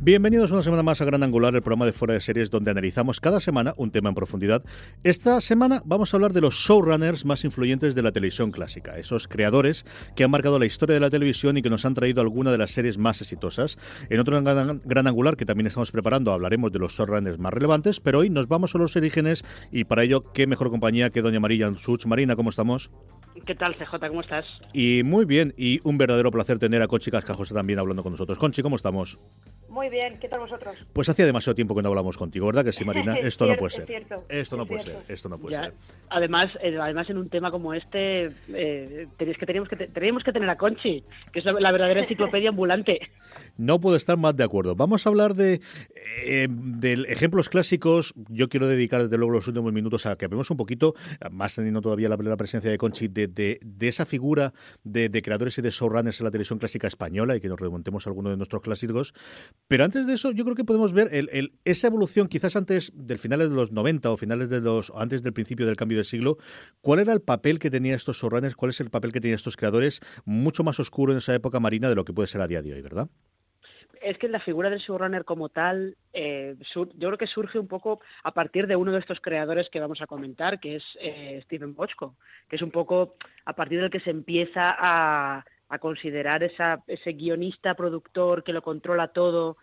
Bienvenidos una semana más a Gran Angular, el programa de fuera de series donde analizamos cada semana un tema en profundidad. Esta semana vamos a hablar de los showrunners más influyentes de la televisión clásica, esos creadores que han marcado la historia de la televisión y que nos han traído alguna de las series más exitosas. En otro Gran, gran Angular que también estamos preparando hablaremos de los showrunners más relevantes, pero hoy nos vamos a los orígenes y para ello qué mejor compañía que doña María Such. Marina, ¿cómo estamos? ¿Qué tal, CJ? ¿Cómo estás? Y muy bien, y un verdadero placer tener a Conchi Cascajosa también hablando con nosotros. Conchi, ¿cómo estamos? Muy bien, ¿qué tal vosotros? Pues hacía demasiado tiempo que no hablamos contigo, ¿verdad que sí, Marina? Esto no puede ser. esto no puede ser. Esto no puede ser. Además, eh, además en un tema como este, eh, que teníamos que teníamos que tener a Conchi, que es la, verdadera enciclopedia ambulante. No puedo estar más de acuerdo. Vamos a hablar de, eh, ejemplos clásicos. Yo quiero dedicar desde luego los últimos minutos a que hablemos un poquito, más teniendo todavía la, presencia de Conchi, de, de, esa figura de, creadores y de showrunners en la televisión clásica española y que nos remontemos a alguno de nuestros clásicos pero antes de eso, yo creo que podemos ver el, esa evolución, quizás antes del finales de los 90 o finales de los, antes del principio del cambio de siglo, ¿cuál era el papel que tenían estos showrunners? ¿Cuál es el papel que tenían estos creadores? Mucho más oscuro en esa época marina de lo que puede ser a día de hoy, ¿verdad? es que la figura del showrunner como tal, eh, yo creo que surge un poco a partir de uno de estos creadores que vamos a comentar, que es eh, Steven Bochco, que es un poco a partir del que se empieza a, a considerar ese guionista, productor que lo controla todo,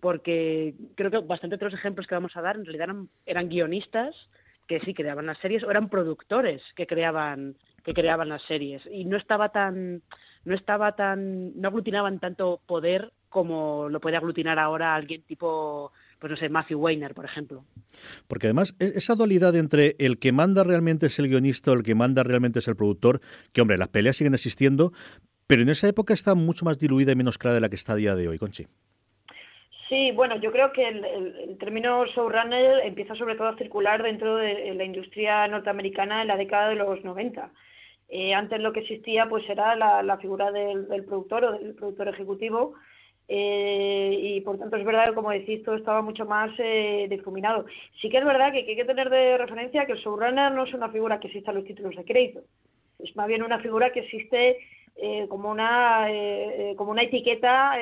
porque creo que bastante de los ejemplos que vamos a dar en realidad eran, guionistas que sí creaban las series o eran productores que creaban que creaban las series y no estaba tan no estaba tan no aglutinaban tanto poder como lo puede aglutinar ahora alguien tipo pues no sé, Matthew Weiner, por ejemplo. Porque además, e-, esa dualidad entre el que manda realmente es el guionista o el que manda realmente es el productor, que hombre, las peleas siguen existiendo, pero en esa época está mucho más diluida y menos clara de la que está a día de hoy, Conchi. Sí, bueno, yo creo que el, término showrunner empieza sobre todo a circular dentro de la industria norteamericana en la década de los 90. Eh, antes lo que existía pues era la, figura del, productor o del productor ejecutivo eh, y por tanto es verdad que como decís todo estaba mucho más eh, difuminado. Sí que es verdad que, hay que tener de referencia que el showrunner no es una figura que exista en los títulos de crédito, es más bien una figura que existe eh, como una eh, eh, como una etiqueta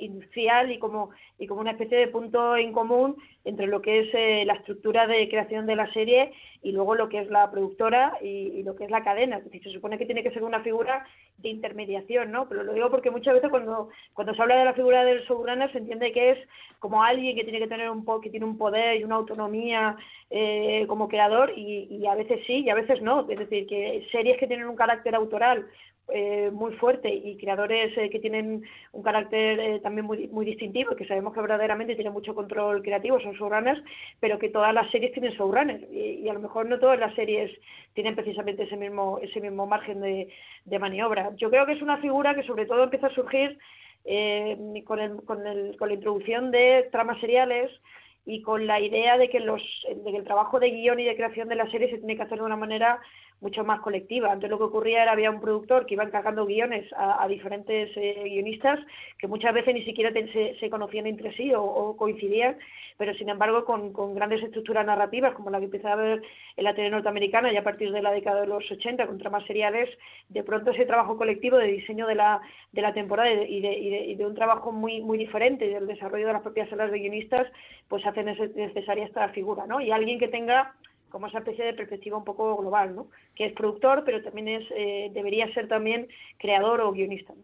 industrial y como y como una especie de punto en común entre lo que es la estructura de creación de la serie y luego lo que es la productora y, lo que es la cadena. Es decir, se supone que tiene que ser una figura de intermediación, ¿no? Pero lo digo porque muchas veces cuando, cuando se habla de la figura del showrunner se entiende que es como alguien que tiene que tener un que tiene un poder y una autonomía como creador y a veces sí y a veces no. Es decir, que series que tienen un carácter autoral eh, muy fuerte y creadores eh, que tienen un carácter eh, también muy, muy distintivo, que sabemos que verdaderamente tienen mucho control creativo, son showrunners, pero que todas las series tienen showrunners y, a lo mejor no todas las series tienen precisamente ese mismo, ese mismo margen de, maniobra. Yo creo que es una figura que sobre todo empieza a surgir con, el, con, el, con la introducción de tramas seriales, y con la idea de que, los, de que el trabajo de guion y de creación de la serie se tiene que hacer de una manera mucho más colectiva. Antes lo que ocurría era había un productor que iba encargando guiones a, diferentes eh, guionistas que muchas veces ni siquiera se, conocían entre sí o, coincidían, pero sin embargo con, grandes estructuras narrativas como la que empieza a ver en la tele norteamericana y a partir de la década de los 80 con tramas seriales, de pronto ese trabajo colectivo de diseño de la, de la temporada y de, y de, un trabajo muy, muy diferente del desarrollo de las propias salas de guionistas, pues hace necesaria esta figura, ¿no? Y alguien que tenga como esa especie de perspectiva un poco global, ¿no? Que es productor, pero también es eh, debería ser también creador o guionista. ¿no?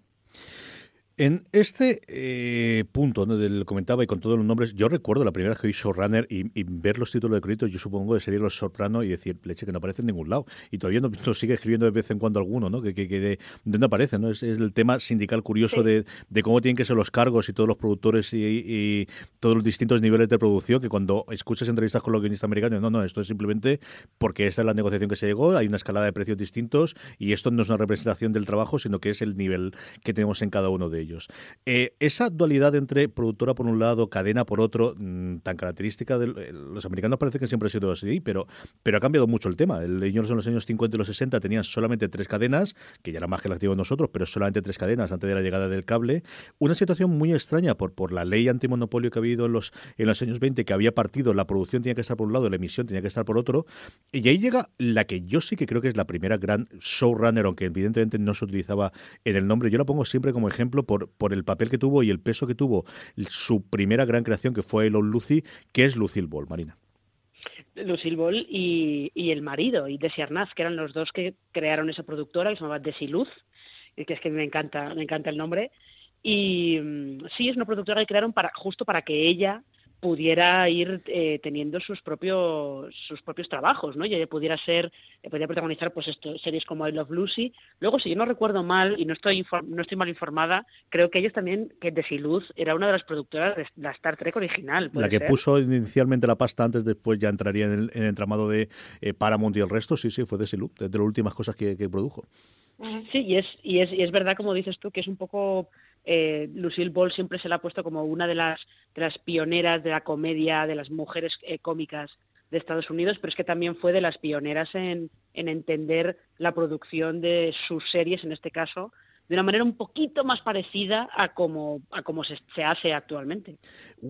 En este eh, punto donde le comentaba y con todos los nombres, yo recuerdo la primera vez que vi Showrunner y, y ver los títulos de crédito, yo supongo de serie Los Soprano y decir, leche, que no aparece en ningún lado. Y todavía no, sigue escribiendo de vez en cuando alguno, ¿no? Que, que, de, dónde aparece, ¿no? Es, el tema sindical curioso de, cómo tienen que ser los cargos y todos los productores y, todos los distintos niveles de producción, que cuando escuchas entrevistas con los guionistas americanos, no, no, esto es simplemente porque esta es la negociación que se llegó, hay una escalada de precios distintos y esto no es una representación del trabajo, sino que es el nivel que tenemos en cada uno de ellos. Eh, esa dualidad entre productora por un lado, cadena por otro, mm, tan característica de los americanos parece que siempre ha sido así, pero, pero ha cambiado mucho el tema. El, ellos en los años 50 y los 60 tenían solamente tres cadenas, que ya era más que el activo de nosotros, pero solamente tres cadenas antes de la llegada del cable. Una situación muy extraña por, por la ley antimonopolio que ha habido en los, en los años 20, que había partido, la producción tenía que estar por un lado, la emisión tenía que estar por otro. Y ahí llega la que yo sí que creo que es la primera gran showrunner, aunque evidentemente no se utilizaba en el nombre. Yo la pongo siempre como ejemplo por, por el papel que tuvo y el peso que tuvo su primera gran creación, que fue Elon Lucy, que es Lucille Ball, Marina. Lucille Ball y, el marido, y Desi Arnaz, que eran los dos que crearon esa productora, que se llamaba Desiluz, que es que me encanta, me encanta el nombre. Y mm, sí, es una productora que crearon para, justo para que ella pudiera ir eh, teniendo sus propios sus propios trabajos, ¿no? Y ella pudiera ser, eh, podría protagonizar pues esto, series como I Love Lucy. Luego, si yo no recuerdo mal y no estoy no estoy mal informada, creo que ellos también que Desiluz era una de las productoras de la Star Trek original. La que puso inicialmente la pasta antes, después ya entraría en el, entramado de eh, Paramount y el resto. Sí, sí, fue Desiluz, de, de las últimas cosas que, que produjo. Sí, y es, y es, y es verdad, como dices tú, que es un poco eh, Lucille Ball siempre se la ha puesto como una de las, de las pioneras de la comedia, de las mujeres eh, cómicas de Estados Unidos, pero es que también fue de las pioneras en, en entender la producción de sus series, en este caso, de una manera un poquito más parecida a como, a se, hace actualmente.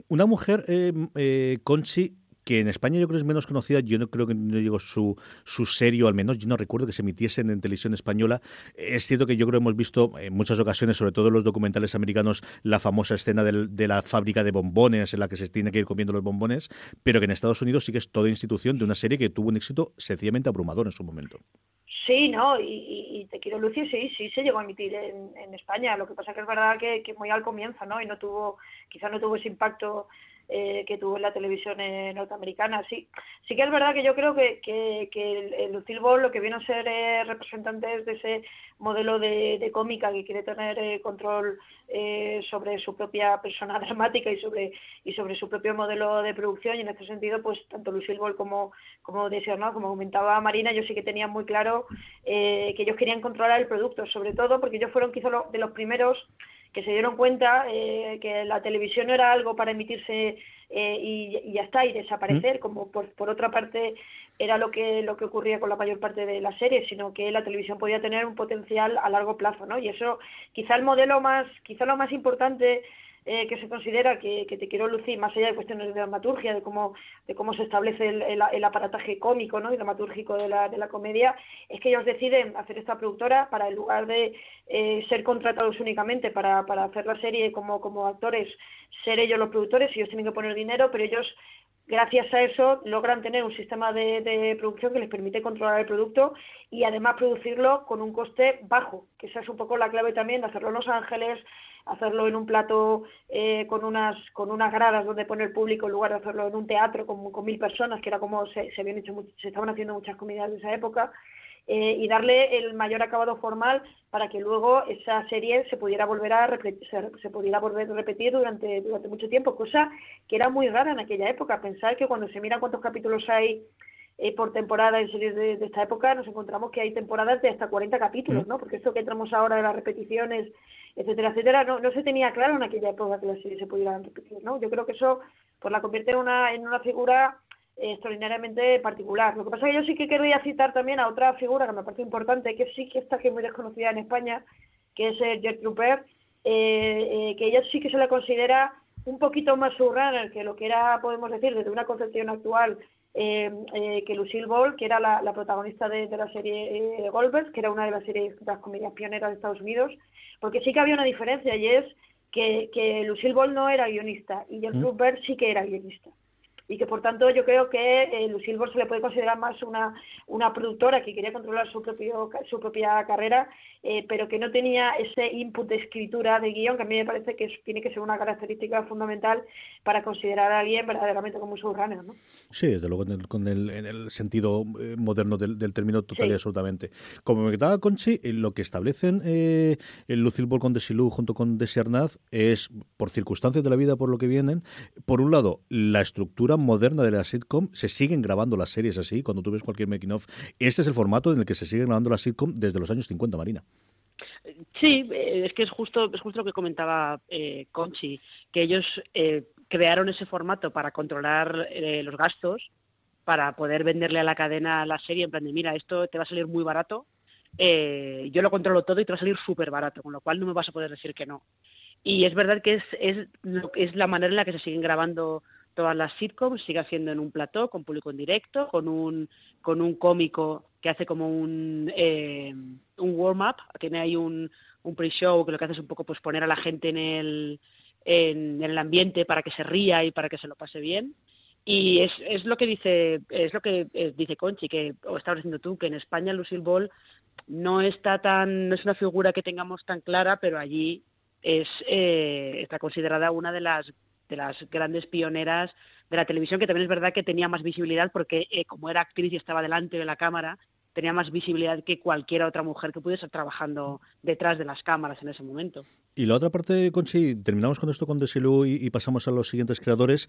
Una mujer, eh Conchi, que en España yo creo es menos conocida, yo no creo que no digo su, su serio, al menos yo no recuerdo que se emitiesen en televisión española. Es cierto que yo creo que hemos visto en muchas ocasiones, sobre todo en los documentales americanos, la famosa escena de la fábrica de bombones en la que se tiene que ir comiendo los bombones, pero que en Estados Unidos sí que es toda institución de una serie que tuvo un éxito sencillamente abrumador en su momento. Sí, no, y, Te quiero Lucy sí, sí se llegó a emitir en, en España. Lo que pasa que es verdad que, que muy al comienzo, ¿no? Y no tuvo, quizás no tuvo ese impacto eh, que tuvo en la televisión eh, norteamericana. Sí, sí que es verdad que yo creo que, que, que el, Lucille Ball lo que viene a ser eh, representantes de ese modelo de, de cómica que quiere tener eh, control sobre su propia persona dramática y sobre y sobre su propio modelo de producción y en este sentido pues tanto Lucille Ball como como decía, ¿no? como comentaba Marina yo sí que tenía muy claro que ellos querían controlar el producto sobre todo porque ellos fueron quizá de los primeros que se dieron cuenta eh, que la televisión no era algo para emitirse eh, y, ya está y desaparecer como por, por, otra parte era lo que lo que ocurría con la mayor parte de las series sino que la televisión podía tener un potencial a largo plazo no y eso quizá el modelo más quizá lo más importante eh, que se considera que, te quiero lucir, más allá de cuestiones de dramaturgia, de cómo, de cómo se establece el, el, aparataje cómico ¿no? y dramatúrgico de la, de la comedia, es que ellos deciden hacer esta productora para, en lugar de eh, ser contratados únicamente para, para hacer la serie como, como actores, ser ellos los productores, ellos tienen que poner dinero, pero ellos gracias a eso logran tener un sistema de, de, producción que les permite controlar el producto y además producirlo con un coste bajo, que esa es un poco la clave también de hacerlo en Los Ángeles, hacerlo en un plato eh, con unas con unas gradas donde pone el público en lugar de hacerlo en un teatro con, con mil personas que era como se, se habían hecho se estaban haciendo muchas comidas de esa época eh, y darle el mayor acabado formal para que luego esa serie se pudiera volver a repetir, se, pudiera volver a repetir durante durante mucho tiempo cosa que era muy rara en aquella época pensar que cuando se mira cuántos capítulos hay eh, por temporada en series de, esta época nos encontramos que hay temporadas de hasta 40 capítulos, ¿no? Porque esto que entramos ahora de las repeticiones etcétera, etcétera, no, no se tenía claro en aquella época que las series se pudieran repetir, ¿no? Yo creo que eso pues la convierte en una, en una figura eh, extraordinariamente particular. Lo que pasa es que yo sí que quería citar también a otra figura que me parece importante, que sí que está que muy desconocida en España, que es eh, Gertrude eh, que ella sí que se la considera un poquito más surrunner que lo que era, podemos decir, desde una concepción actual, que Lucille Ball, que era la, protagonista de, la serie eh, Goldberg, que era una de las series de las comedias pioneras de Estados Unidos, porque sí que había una diferencia y es que, que Lucille Ball no era guionista y Gertrude mm. Berg sí que era guionista. y que por tanto yo creo que eh, Lucille Ball se le puede considerar más una, una productora que quería controlar su, propio, su propia carrera, eh, pero que no tenía ese input de escritura de guion, que a mí me parece que tiene que ser una característica fundamental para considerar a alguien verdaderamente como un showrunner. ¿no? Sí, desde luego con el, en el sentido eh, moderno del, término total y absolutamente. Como me quedaba Conchi, lo que establecen eh, el Lucille Ball con Desilu junto con Desi Arnaz es, por circunstancias de la vida, por lo que vienen, por un lado, la estructura moderna de la sitcom, se siguen grabando las series así, cuando tú ves cualquier making of, este es el formato en el que se sigue grabando la sitcom desde los años 50, Marina. Sí, eh, es que es justo, es justo lo que comentaba eh, Conchi, que ellos eh, crearon ese formato para controlar eh, los gastos, para poder venderle a la cadena la serie en plan de, mira, esto te va a salir muy barato, yo lo controlo todo y te va a salir súper barato, con lo cual no me vas a poder decir que no. Y es verdad que es, es, es la manera en la que se siguen grabando todas las sitcoms, sigue haciendo en un plató, con público en directo, con un, con un cómico que hace como un, eh, un warm-up, tiene ahí un, un pre-show que lo que hace es un poco pues poner a la gente en el, en, el ambiente para que se ría y para que se lo pase bien. Y es, es lo que dice es lo que eh, dice Conchi, que o estabas diciendo tú, que en España Lucille Ball no está tan, no es una figura que tengamos tan clara, pero allí es eh, está considerada una de las de las grandes pioneras de la televisión, que también es verdad que tenía más visibilidad porque eh, como era actriz y estaba delante de la cámara, tenía más visibilidad que cualquier otra mujer que pudiese estar trabajando detrás de las cámaras en ese momento. Y la otra parte, Conchi, terminamos con esto con Desilu y, pasamos a los siguientes creadores.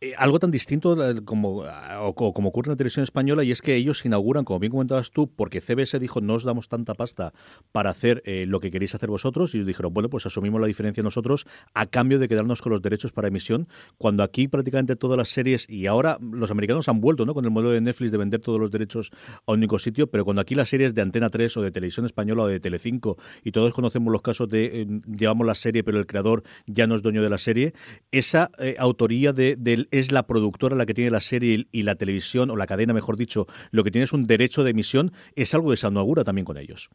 Eh, algo tan distinto eh, como, o, como ocurre en la televisión española y es que ellos inauguran, como bien comentabas tú, porque CBS dijo no os damos tanta pasta para hacer eh, lo que queréis hacer vosotros y ellos dijeron, bueno, pues asumimos la diferencia nosotros a cambio de quedarnos con los derechos para emisión, cuando aquí prácticamente todas las series y ahora los americanos han vuelto ¿no? con el modelo de Netflix de vender todos los derechos a un único sitio, pero cuando aquí las series de Antena 3 o de Televisión Española o de Telecinco y todos conocemos los casos de llevamos la serie, pero el creador ya no es dueño de la serie. Esa eh, autoría de, es la productora la que tiene la serie y, la televisión, o la cadena, mejor dicho, lo que tiene es un derecho de emisión, es algo de se también con ellos.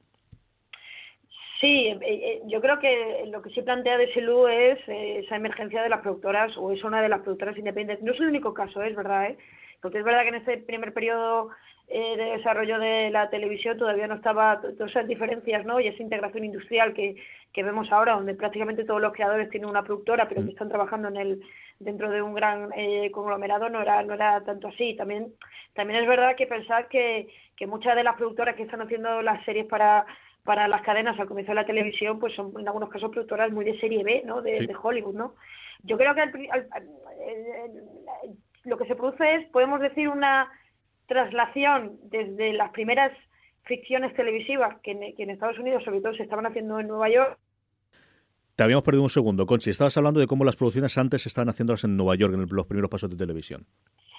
Sí, eh, eh, yo creo que lo que sí plantea Desilu es esa emergencia de las productoras, o es una de las productoras independientes. No es el único caso, es verdad, ¿eh? porque es verdad que en este primer periodo eh, de desarrollo de la televisión todavía no estaba todas esas diferencias ¿no? y esa integración industrial que, que vemos ahora, donde prácticamente todos los creadores tienen una productora, pero que están trabajando en el dentro de un gran eh, conglomerado, no era, no era tanto así. También, también es verdad que pensar que, que muchas de las productoras que están haciendo las series para para las cadenas al comienzo de la televisión, pues son en algunos casos productoras muy de serie B, ¿no? De, de Hollywood, ¿no? Yo creo que lo que se produce es, podemos decir, una traslación desde las primeras ficciones televisivas que en, Estados Unidos sobre todo se estaban haciendo en Nueva York te habíamos perdido un segundo, Conchi. Estabas hablando de cómo las producciones antes se estaban haciéndolas en Nueva York, en los primeros pasos de televisión.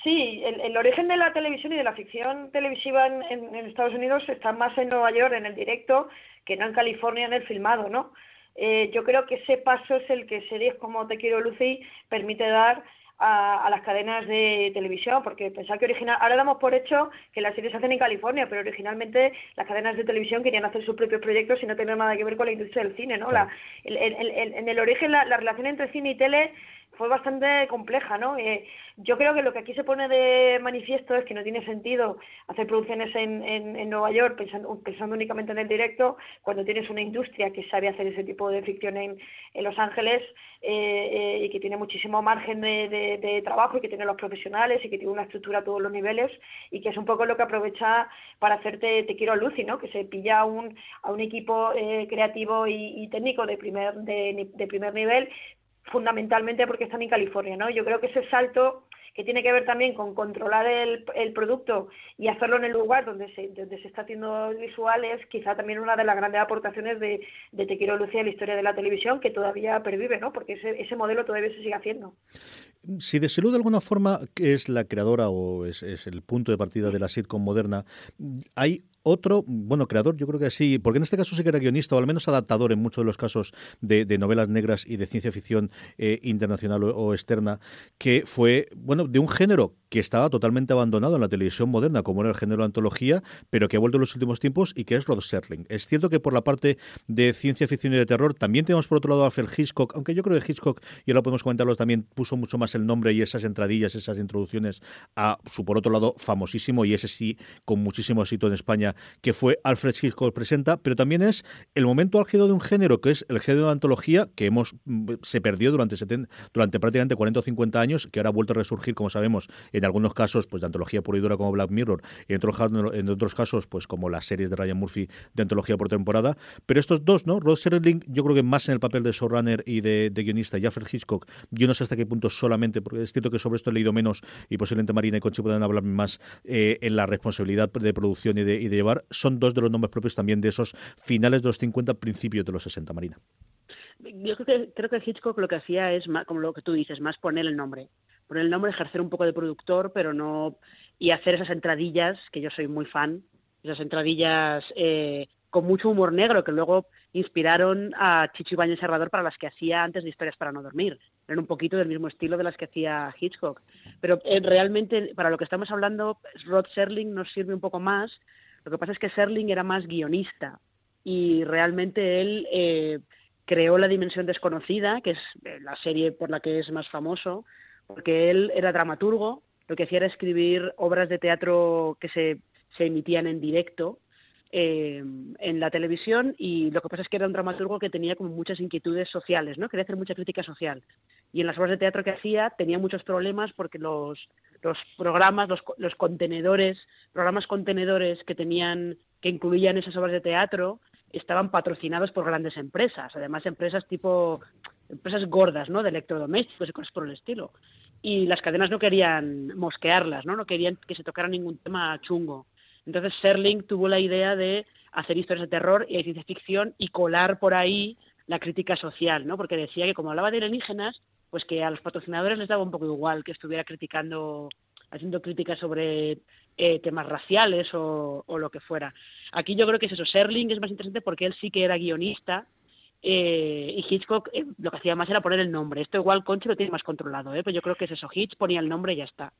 Sí, el, origen de la televisión y de la ficción televisiva en, Estados Unidos está más en Nueva York, en el directo, que no en California, en el filmado, ¿no? Eh, yo creo que ese paso es el que series como Te quiero Lucy permite dar a, las cadenas de televisión, porque pensar que original, ahora damos por hecho que las series se hacen en California, pero originalmente las cadenas de televisión querían hacer sus propios proyectos y no tener nada que ver con la industria del cine, ¿no? La, en el origen la, la relación entre cine y tele fue bastante compleja, ¿no? Eh, yo creo que lo que aquí se pone de manifiesto es que no tiene sentido hacer producciones en, en, Nueva York pensando, pensando únicamente en el directo cuando tienes una industria que sabe hacer ese tipo de ficción en, en Los Ángeles eh, eh, y que tiene muchísimo margen de, de, trabajo y que tiene los profesionales y que tiene una estructura a todos los niveles y que es un poco lo que aprovecha para hacerte Te quiero Lucy, ¿no? Que se pilla a un, a un equipo creativo y, y, técnico de primer, de, de primer nivel fundamentalmente porque están en California, ¿no? Yo creo que ese salto que tiene que ver también con controlar el, el producto y hacerlo en el lugar donde se, donde se está haciendo visual es quizá también una de las grandes aportaciones de, de Te quiero Lucía la historia de la televisión que todavía pervive, ¿no? Porque ese, ese modelo todavía se sigue haciendo. Si de salud de alguna forma es la creadora o es, es el punto de partida de la sitcom moderna, hay otro, bueno, creador, yo creo que sí, porque en este caso sí que era guionista o al menos adaptador en muchos de los casos de, novelas negras y de ciencia ficción eh, internacional o, externa, que fue, bueno, de un género que estaba totalmente abandonado en la televisión moderna, como era el género de antología, pero que ha vuelto en los últimos tiempos y que es Rod Serling. Es cierto que por la parte de ciencia ficción y de terror también tenemos por otro lado a Alfred Hitchcock, aunque yo creo que Hitchcock, y ahora podemos comentarlo, también puso mucho más el nombre y esas entradillas, esas introducciones a su por otro lado famosísimo y ese sí con muchísimo éxito en España, que fue Alfred Hitchcock presenta, pero también es el momento álgido de un género que es el género de antología que hemos mm, se perdió durante durante prácticamente 40 o 50 años, que ahora ha vuelto a resurgir, como sabemos, en algunos casos pues de antología pura y dura como Black Mirror y en otros, casos pues como las series de Ryan Murphy de antología por temporada, pero estos dos, ¿no? Rod Serling, yo creo que más en el papel de showrunner y de, guionista, y Alfred Hitchcock, yo no sé hasta qué punto solamente, porque es cierto que sobre esto he leído menos y posiblemente Marina y Conchi puedan hablar más eh, en la responsabilidad de producción y de son dos de los nombres propios también de esos finales de los 50, principios de los 60, Marina. Yo creo que, creo que Hitchcock lo que hacía es, como lo que tú dices, más poner el nombre. Poner el nombre, ejercer un poco de productor, pero no. y hacer esas entradillas, que yo soy muy fan, esas entradillas eh, con mucho humor negro, que luego inspiraron a Chicho Ibañez Serrador para las que hacía antes de Historias para no dormir. Eran un poquito del mismo estilo de las que hacía Hitchcock. Pero eh, realmente, para lo que estamos hablando, Rod Serling nos sirve un poco más. Lo que pasa es que Serling era más guionista y realmente él eh, creó La Dimensión Desconocida, que es eh, la serie por la que es más famoso, porque él era dramaturgo, lo que hacía era escribir obras de teatro que se, se emitían en directo eh, en la televisión y lo que pasa es que era un dramaturgo que tenía como muchas inquietudes sociales, ¿no? Quería hacer mucha crítica social. Y en las obras de teatro que hacía tenía muchos problemas porque los, los programas, los, los contenedores, programas contenedores que tenían, que incluían esas obras de teatro, estaban patrocinados por grandes empresas, además empresas tipo empresas gordas, ¿no? De electrodomésticos y cosas por el estilo. Y las cadenas no querían mosquearlas, ¿no? No querían que se tocara ningún tema chungo. Entonces Serling tuvo la idea de hacer historias de terror y de ciencia ficción y colar por ahí la crítica social, ¿no? Porque decía que como hablaba de alienígenas, pues que a los patrocinadores les daba un poco igual que estuviera criticando, haciendo críticas sobre eh, temas raciales o, lo que fuera. Aquí yo creo que es eso, Serling es más interesante porque él sí que era guionista eh, y Hitchcock eh, lo que hacía más era poner el nombre. Esto igual Conchi lo tiene más controlado, ¿eh? pero yo creo que es eso, Hitch ponía el nombre y ya está.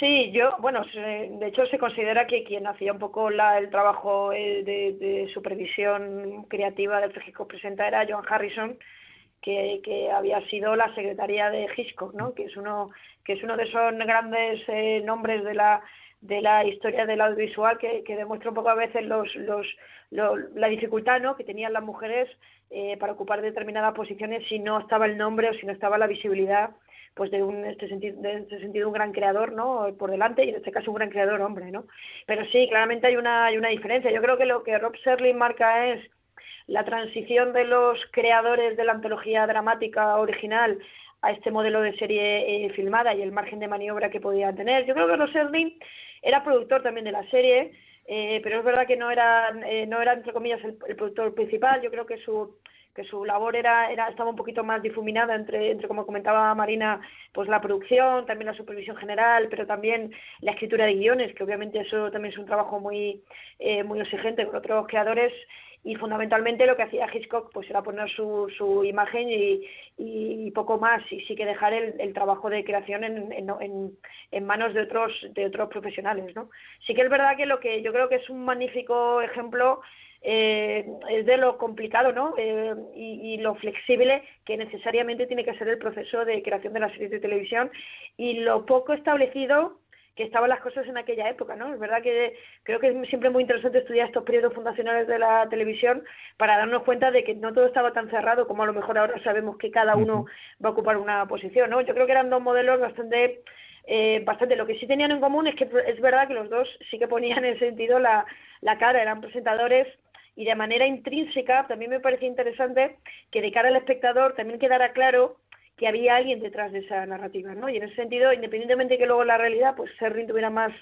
Sí, yo, bueno, de hecho se considera que quien hacía un poco la, el trabajo de, supervisión creativa del Hitchcock Presenta era John Harrison, que, que, había sido la secretaria de Hitchcock, ¿no? que es uno que es uno de esos grandes nombres de la de la historia del audiovisual que, que demuestra un poco a veces los, los, la dificultad ¿no? que tenían las mujeres eh, para ocupar determinadas posiciones si no estaba el nombre o si no estaba la visibilidad pues de un este sentido de este sentido un gran creador no por delante y en este caso un gran creador hombre no pero sí claramente hay una hay una diferencia yo creo que lo que Rob Serling marca es la transición de los creadores de la antología dramática original a este modelo de serie eh, filmada y el margen de maniobra que podía tener. Yo creo que Rob Serling era productor también de la serie, eh, pero es verdad que no era, eh, no era entre comillas, el, productor principal. Yo creo que su que su labor era, era estaba un poquito más difuminada entre, entre, como comentaba Marina, pues la producción, también la supervisión general, pero también la escritura de guiones, que obviamente eso también es un trabajo muy, eh, muy exigente con otros creadores y fundamentalmente lo que hacía Hitchcock pues era poner su, su imagen y, poco más y sí que dejar el, el trabajo de creación en, en, en, manos de otros de otros profesionales no sí que es verdad que lo que yo creo que es un magnífico ejemplo eh, es de lo complicado ¿no? Eh, y, y, lo flexible que necesariamente tiene que ser el proceso de creación de las series de televisión y lo poco establecido que estaban las cosas en aquella época, ¿no? Es verdad que creo que es siempre muy interesante estudiar estos periodos fundacionales de la televisión para darnos cuenta de que no todo estaba tan cerrado como a lo mejor ahora sabemos que cada uno va a ocupar una posición, ¿no? Yo creo que eran dos modelos bastante eh, bastante. Lo que sí tenían en común es que es verdad que los dos sí que ponían en sentido la, la cara, eran presentadores y de manera intrínseca también me parecía interesante que de cara al espectador también quedara claro que había alguien detrás de esa narrativa, ¿no? Y en ese sentido, independientemente de que luego la realidad, pues Serling tuviera más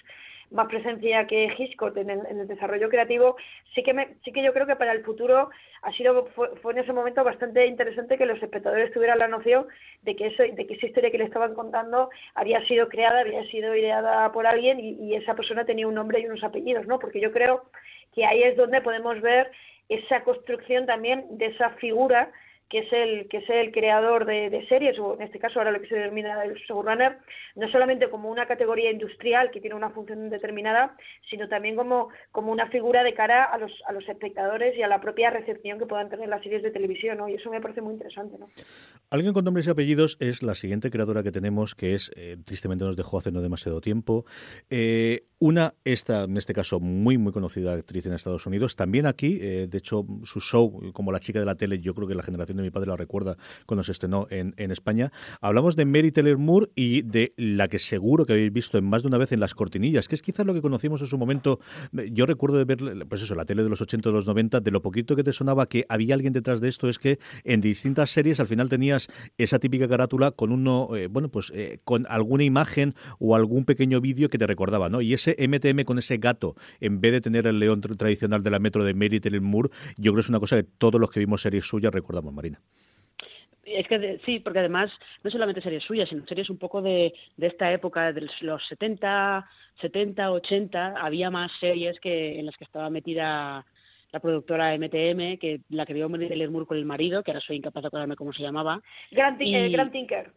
más presencia que Hitchcock en el, desarrollo creativo, sí que, me, sí que yo creo que para el futuro ha sido, fue, en ese momento bastante interesante que los espectadores tuvieran la noción de que, eso, de que esa historia que le estaban contando había sido creada, había sido ideada por alguien y esa persona tenía un nombre y unos apellidos, ¿no? Porque yo creo que ahí es donde podemos ver esa construcción también de esa figura que es el que es el creador de, series o en este caso ahora lo que se denomina el showrunner no solamente como una categoría industrial que tiene una función determinada sino también como como una figura de cara a los a los espectadores y a la propia recepción que puedan tener las series de televisión ¿no? y eso me parece muy interesante ¿no? alguien con nombres y apellidos es la siguiente creadora que tenemos que es eh, tristemente nos dejó hace no demasiado tiempo eh, una esta en este caso muy muy conocida actriz en Estados Unidos también aquí eh, de hecho su show como la chica de la tele yo creo que la generación de mi padre la recuerda cuando se estrenó en, en España. Hablamos de Mary Taylor Moore y de la que seguro que habéis visto más de una vez en las cortinillas, que es quizás lo que conocimos en su momento. Yo recuerdo de ver, pues eso, la tele de los 80 o los 90, de lo poquito que te sonaba que había alguien detrás de esto, es que en distintas series al final tenías esa típica carátula con uno, eh, bueno, pues eh, con alguna imagen o algún pequeño vídeo que te recordaba, ¿no? Y ese MTM con ese gato, en vez de tener el león tradicional de la metro de Mary Taylor Moore, yo creo que es una cosa que todos los que vimos series suyas recordamos, Marina. Es que sí, porque además no solamente series suyas, sino series un poco de, de esta época, de los 70, 70, 80, había más series que en las que estaba metida la productora MTM, que la que vio Mary Moore con el marido, que ahora soy incapaz de acordarme cómo se llamaba. Grand, eh, Grand Tinker.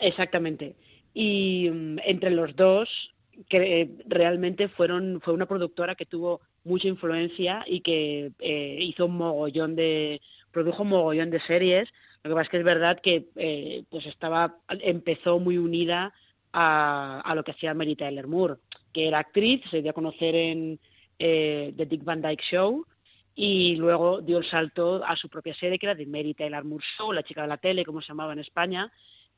Exactamente. Y mm, entre los dos, que eh, realmente fueron fue una productora que tuvo mucha influencia y que eh, hizo un mogollón de produjo un mogollón de series. Lo que pasa es que es verdad que eh, pues estaba empezó muy unida a, a, lo que hacía Mary Tyler Moore, que era actriz, se dio a conocer en eh, The Dick Van Dyke Show y luego dio el salto a su propia serie que era The Mary Tyler Moore Show, la chica de la tele, como se llamaba en España,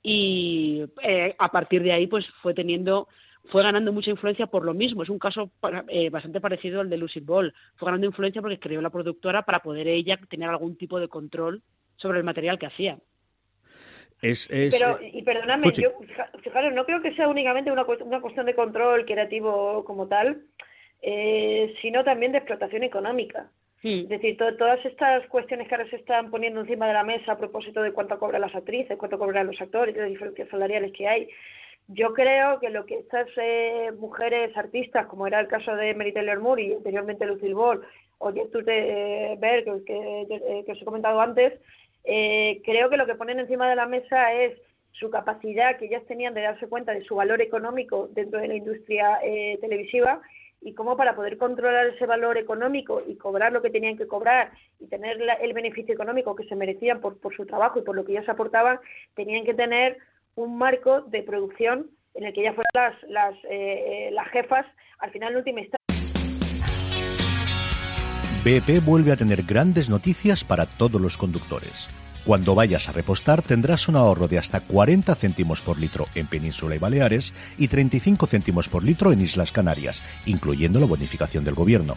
y eh, a partir de ahí pues fue teniendo fue ganando mucha influencia por lo mismo. Es un caso eh, bastante parecido al de Lucy Ball. Fue ganando influencia porque creó la productora para poder ella tener algún tipo de control sobre el material que hacía. Es, Pero, eh, y perdóname, yo, fijaros, no creo que sea únicamente una, una cuestión de control creativo como tal, eh, sino también de explotación económica. Hmm. Es decir, todas estas cuestiones que ahora se están poniendo encima de la mesa a propósito de cuánto cobran las actrices, cuánto cobran los actores, de las diferencias salariales que hay, yo creo que lo que estas eh, mujeres artistas, como era el caso de Mary Taylor Moore y anteriormente Lucille Ball, o Gertrude eh, Berg, que, que os he comentado antes, eh, creo que lo que ponen encima de la mesa es su capacidad que ellas tenían de darse cuenta de su valor económico dentro de la industria eh, televisiva y cómo para poder controlar ese valor económico y cobrar lo que tenían que cobrar y tener el beneficio económico que se merecían por, por su trabajo y por lo que ellas aportaban, tenían que tener un marco de producción en el que ellas fueran las, las, eh, las jefas al final en última instancia. BP vuelve a tener grandes noticias para todos los conductores. Cuando vayas a repostar tendrás un ahorro de hasta 40 céntimos por litro en Península y Baleares y 35 céntimos por litro en Islas Canarias, incluyendo la bonificación del gobierno.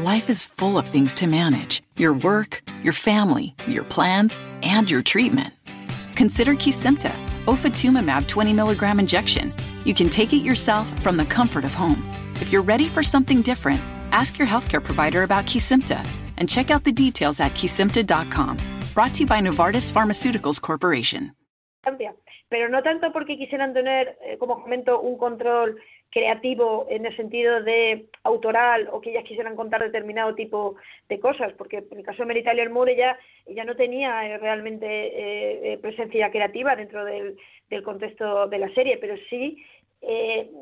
Life is full of things to manage your work, your family, your plans, and your treatment. Consider Kisimta, ofatumumab 20 milligram injection. You can take it yourself from the comfort of home. If you're ready for something different, ask your healthcare provider about Kisimta and check out the details at kisimta.com. Brought to you by Novartis Pharmaceuticals Corporation. Pero no tanto porque quisieran tener, eh, como comento, un control creativo en el sentido de autoral o que ellas quisieran contar determinado tipo de cosas, porque en el caso de Mary Tyler Moore ella, no tenía eh, realmente eh, eh, presencia creativa dentro del, del, contexto de la serie, pero sí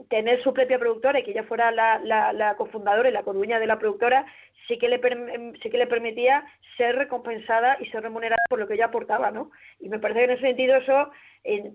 tener su propia productora y que ella fuera la, la, la cofundadora y la coruña de la productora sí que le sí que le permitía ser recompensada y ser remunerada por lo que ella aportaba, ¿no? Y me parece que en ese sentido eso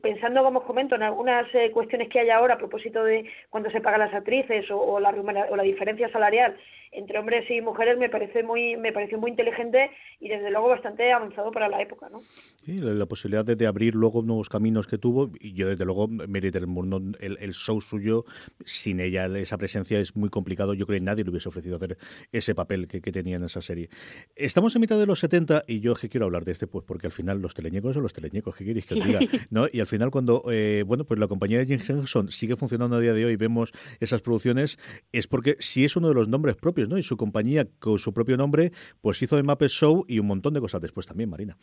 pensando, como os comento, en algunas eh, cuestiones que hay ahora a propósito de cuando se pagan las actrices o, la, o la diferencia salarial entre hombres y mujeres, me parece muy me pareció muy inteligente y desde luego bastante avanzado para la época. ¿no? la, posibilidad de, abrir luego nuevos caminos que tuvo, y yo desde luego, Meredith el, el show suyo, sin ella, esa presencia es muy complicado. Yo creo que nadie le hubiese ofrecido hacer ese papel que, tenía en esa serie. Estamos en mitad de los 70 y yo que quiero hablar de este, pues porque al final los teleñecos son los teleñecos, ¿qué queréis que os diga? ¿No? Y al final cuando, eh, bueno, pues la compañía de Jim Henson sigue funcionando a día de hoy vemos esas producciones, es porque si es uno de los nombres propios, ¿no? Y su compañía con su propio nombre, pues hizo de Muppet Show y un montón de cosas después también, Marina.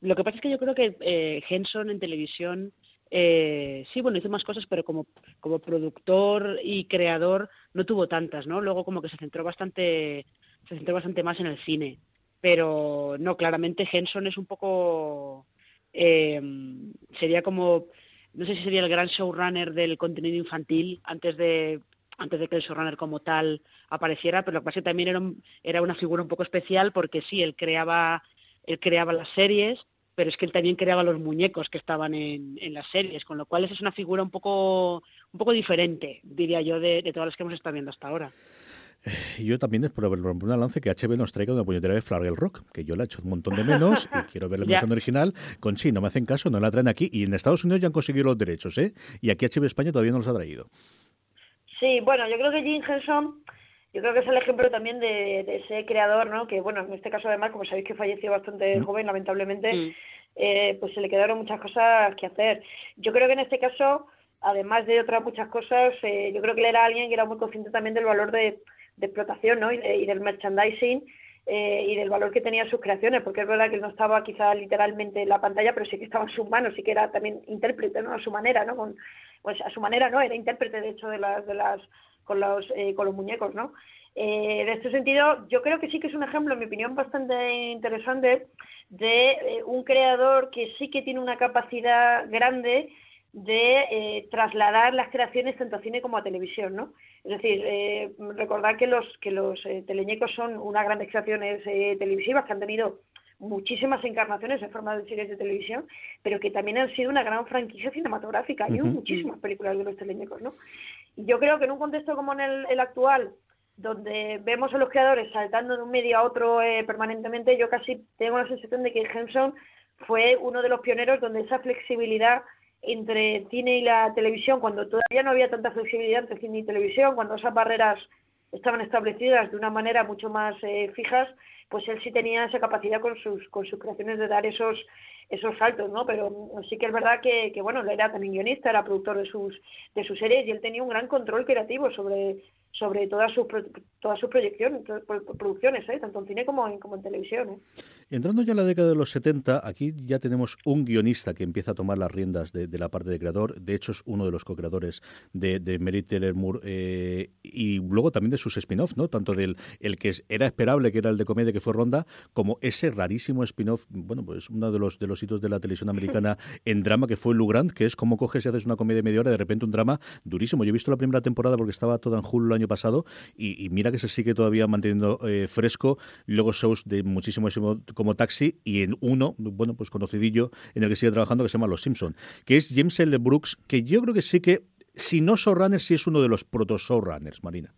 Lo que pasa es que yo creo que eh, Henson en televisión eh, sí, bueno, hizo más cosas, pero como, como productor y creador no tuvo tantas, ¿no? Luego como que se centró bastante, se centró bastante más en el cine. Pero no, claramente Henson es un poco, eh, sería como, no sé si sería el gran showrunner del contenido infantil antes de antes de que el showrunner como tal apareciera, pero lo que pasa que también era, era una figura un poco especial porque sí, él creaba, él creaba las series, pero es que él también creaba los muñecos que estaban en, en las series, con lo cual esa es una figura un poco, un poco diferente, diría yo, de, todas las que hemos estado viendo hasta ahora. Yo también es por romper una lance que HB nos traiga una puñetera de Flagel Rock, que yo la he hecho un montón de menos y quiero ver la versión original. Con sí, no me hacen caso, no la traen aquí y en Estados Unidos ya han conseguido los derechos, ¿eh? Y aquí HB España todavía no los ha traído. Sí, bueno, yo creo que Jim Henson yo creo que es el ejemplo también de, ese creador, ¿no? Que, bueno, en este caso además, como sabéis que falleció bastante mm. joven, lamentablemente, mm. eh, pues se le quedaron muchas cosas que hacer. Yo creo que en este caso, además de otras muchas cosas, eh, yo creo que él era alguien que era muy consciente también del valor de, explotación, ¿no? Y, del merchandising eh, y del valor que tenían sus creaciones, porque es verdad que no estaba quizá literalmente en la pantalla, pero sí que estaba en sus manos, sí que era también intérprete, ¿no? A su manera, ¿no? Pues a su manera, ¿no? Era intérprete, de hecho, de las, de las con los, eh, con los muñecos, ¿no? Eh, en este sentido, yo creo que sí que es un ejemplo, en mi opinión, bastante interesante de eh, un creador que sí que tiene una capacidad grande de trasladar las creaciones tanto a cine como a televisión, ¿no? Es decir, recordar que los que los teleñecos son unas grandes creaciones televisivas que han tenido muchísimas encarnaciones en forma de series de televisión, pero que también han sido una gran franquicia cinematográfica. Hay muchísimas películas de los teleñecos, ¿no? yo creo que en un contexto como en el, actual, donde vemos a los creadores saltando de un medio a otro eh, permanentemente, yo casi tengo la sensación de que Henson fue uno de los pioneros donde esa flexibilidad entre cine y la televisión, cuando todavía no había tanta flexibilidad entre cine y televisión, cuando esas barreras estaban establecidas de una manera mucho más eh, fijas, pues él sí tenía esa capacidad con sus, con sus creaciones de dar esos, esos saltos, ¿no? Pero sí que es verdad que, que, bueno, él era también guionista, era productor de sus, de sus series y él tenía un gran control creativo sobre, sobre todas sus todas sus proyecciones, producciones, ¿eh? tanto en cine como en, como en televisión. ¿eh? Entrando ya en la década de los 70, aquí ya tenemos un guionista que empieza a tomar las riendas de, la parte de creador. De hecho, es uno de los co-creadores de, de Mary Taylor Moore eh, y luego también de sus spin-offs, ¿no? Tanto del el que era esperable, que era el de comedia, que fue Ronda, como ese rarísimo spin-off, bueno, pues uno de los de los hitos de la televisión americana en drama, que fue Lou Grant, que es como coges y haces una comedia de media hora, de repente un drama durísimo. Yo he visto la primera temporada porque estaba toda en julio el año pasado y, mira que se sigue todavía manteniendo eh, fresco. Luego shows de muchísimo como Taxi y en uno, bueno, pues conocidillo en el que sigue trabajando que se llama Los Simpson, que es James L. Brooks, que yo creo que sí que, si no showrunner, sí es uno de los proto showrunners, Marina.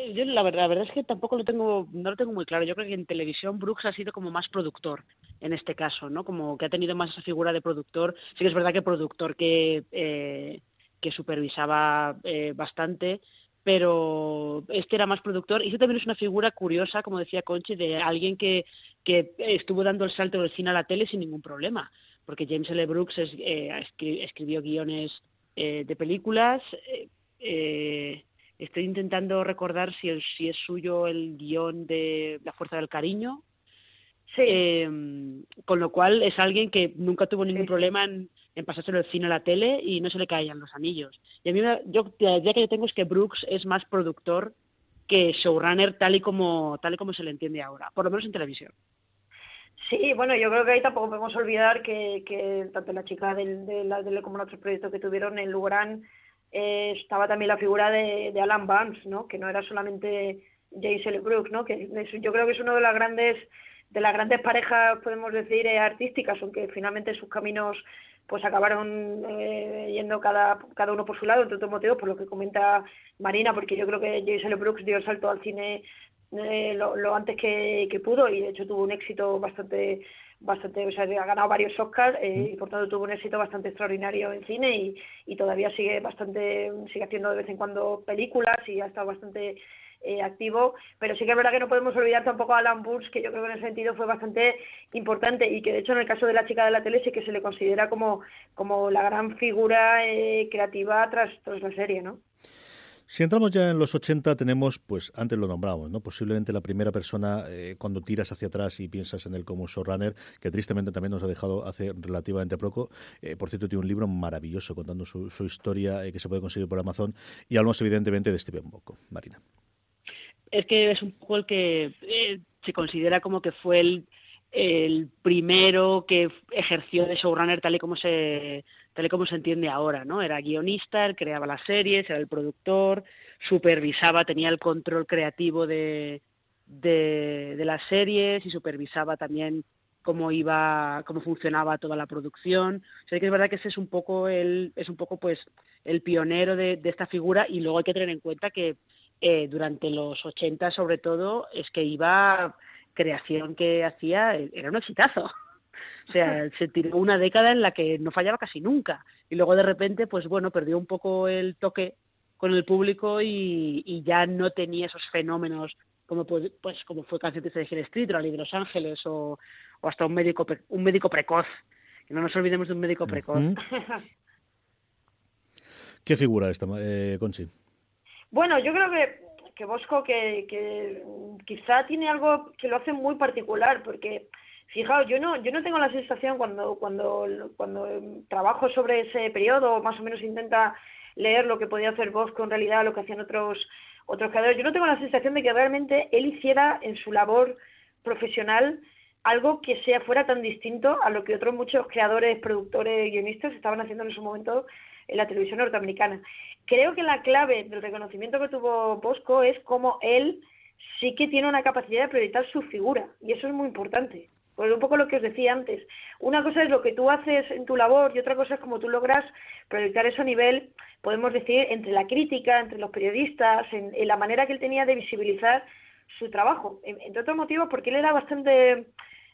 Eh, yo la verdad, la verdad es que tampoco lo tengo, no lo tengo muy claro. Yo creo que en televisión Brooks ha sido como más productor en este caso, ¿no? Como que ha tenido más esa figura de productor. Sí que es verdad que productor que eh, que supervisaba bastante, pero este era más productor y eso también es una figura curiosa, como decía Conchi, de alguien que, que estuvo dando el salto del cine a la tele sin ningún problema, porque James L. Brooks eh, escribió guiones eh, de películas. Eh, estoy intentando recordar si, si es suyo el guion de La Fuerza del Cariño, Sí. Em, con lo cual es alguien que nunca tuvo ningún problema en, en pasárselo del cine a la tele y no se le caían los anillos. Y a mí, yo, la idea que yo tengo es que Brooks es más productor que showrunner tal y como, tal y como se le entiende ahora, por lo menos en televisión. Sí, bueno, yo creo que ahí tampoco podemos olvidar que, que tanto la chica del, de la tele como en otros proyectos que tuvieron en Lugran eh, estaba también la figura de, Alan Vance, ¿no? Que no era solamente James L. Brooks, ¿no? Que yo creo que es uno de las grandes de las grandes parejas, podemos decir, eh, artísticas, aunque finalmente sus caminos pues acabaron eh, yendo cada, cada uno por su lado, entre otros motivos, por lo que comenta Marina, porque yo creo que Jason Brooks dio el salto al cine eh, lo, antes que, que pudo y de hecho tuvo un éxito bastante bastante, o sea, ha ganado varios Oscars eh, y por tanto tuvo un éxito bastante extraordinario en cine y, y todavía sigue bastante, sigue haciendo de vez en cuando películas y ha estado bastante eh, activo, pero sí que es verdad que no podemos olvidar tampoco a Alan Burns, que yo creo que en ese sentido fue bastante importante y que de hecho en el caso de la chica de la tele sí que se le considera como, como la gran figura eh, creativa tras, tras la serie, ¿no? Si entramos ya en los 80, tenemos, pues antes lo nombramos, ¿no? Posiblemente la primera persona eh, cuando tiras hacia atrás y piensas en él como showrunner, que tristemente también nos ha dejado hace relativamente poco. Eh, por cierto, tiene un libro maravilloso contando su, historia eh, que se puede conseguir por Amazon. Y hablamos evidentemente de Steven Bocco, Marina. Es que es un poco el que se considera como que fue el, el primero que ejerció de showrunner tal y como se tal y como se entiende ahora, ¿no? Era guionista, él creaba las series, era el productor, supervisaba, tenía el control creativo de, de, las series y supervisaba también cómo iba, cómo funcionaba toda la producción. O sea que es verdad que ese es un poco el, es un poco pues el pionero de, esta figura y luego hay que tener en cuenta que eh, durante los 80 sobre todo es que iba creación que hacía era un exitazo. O sea, se tiró una década en la que no fallaba casi nunca. Y luego de repente, pues bueno, perdió un poco el toque con el público y, ya no tenía esos fenómenos como pues como fue Canción de Hill Street o La de Los Ángeles o, hasta un médico un médico precoz que no nos olvidemos de un médico precoz ¿qué figura esta eh, Conchi? Bueno yo creo que que Bosco que, que quizá tiene algo que lo hace muy particular porque Fijaos, yo no, yo no tengo la sensación cuando, cuando, cuando trabajo sobre ese periodo, más o menos intenta leer lo que podía hacer Bosco en realidad, lo que hacían otros, otros creadores, yo no tengo la sensación de que realmente él hiciera en su labor profesional algo que sea fuera tan distinto a lo que otros muchos creadores, productores, guionistas estaban haciendo en ese momento en la televisión norteamericana. Creo que la clave del reconocimiento que tuvo Bosco es cómo él sí que tiene una capacidad de proyectar su figura, y eso es muy importante. Pues un poco lo que os decía antes. Una cosa es lo que tú haces en tu labor y otra cosa es cómo tú logras proyectar eso a nivel, podemos decir, entre la crítica, entre los periodistas, en, la manera que él tenía de visibilizar su trabajo. entre otros motivos, porque él era bastante